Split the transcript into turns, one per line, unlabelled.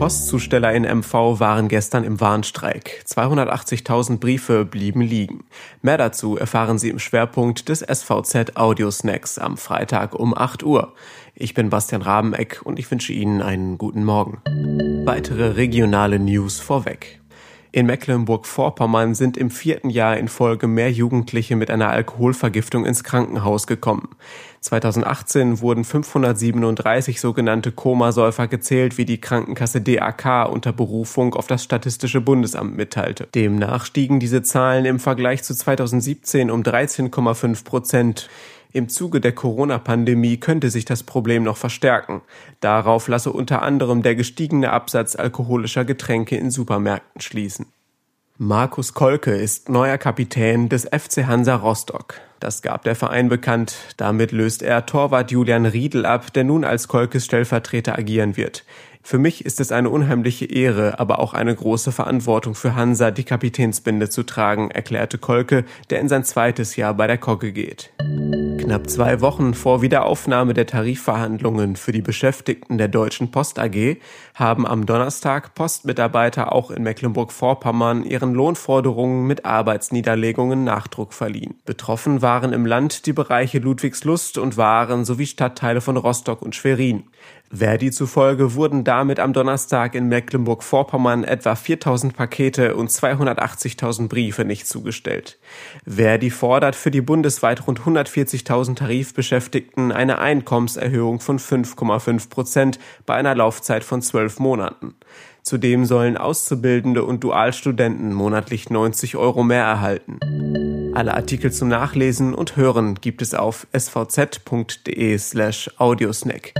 Postzusteller in MV waren gestern im Warnstreik. 280.000 Briefe blieben liegen. Mehr dazu erfahren Sie im Schwerpunkt des SVZ Audio Snacks am Freitag um 8 Uhr. Ich bin Bastian Rabeneck und ich wünsche Ihnen einen guten Morgen. Weitere regionale News vorweg. In Mecklenburg-Vorpommern sind im vierten Jahr in Folge mehr Jugendliche mit einer Alkoholvergiftung ins Krankenhaus gekommen. 2018 wurden 537 sogenannte Komasäufer gezählt, wie die Krankenkasse DAK unter Berufung auf das Statistische Bundesamt mitteilte. Demnach stiegen diese Zahlen im Vergleich zu 2017 um 13,5 Prozent. Im Zuge der Corona-Pandemie könnte sich das Problem noch verstärken. Darauf lasse unter anderem der gestiegene Absatz alkoholischer Getränke in Supermärkten schließen. Markus Kolke ist neuer Kapitän des FC Hansa Rostock. Das gab der Verein bekannt. Damit löst er Torwart Julian Riedel ab, der nun als Kolkes Stellvertreter agieren wird. Für mich ist es eine unheimliche Ehre, aber auch eine große Verantwortung für Hansa, die Kapitänsbinde zu tragen, erklärte Kolke, der in sein zweites Jahr bei der Kogge geht. Knapp zwei Wochen vor Wiederaufnahme der Tarifverhandlungen für die Beschäftigten der Deutschen Post AG haben am Donnerstag Postmitarbeiter auch in Mecklenburg-Vorpommern ihren Lohnforderungen mit Arbeitsniederlegungen Nachdruck verliehen. Betroffen waren im Land die Bereiche Ludwigslust und Waren sowie Stadtteile von Rostock und Schwerin. Verdi zufolge wurden damit am Donnerstag in Mecklenburg-Vorpommern etwa 4000 Pakete und 280.000 Briefe nicht zugestellt. Verdi fordert für die bundesweit rund 140.000 Tarifbeschäftigten eine Einkommenserhöhung von 5,5 Prozent bei einer Laufzeit von zwölf Monaten. Zudem sollen Auszubildende und Dualstudenten monatlich 90 Euro mehr erhalten. Alle Artikel zum Nachlesen und Hören gibt es auf svz.de slash audiosnack.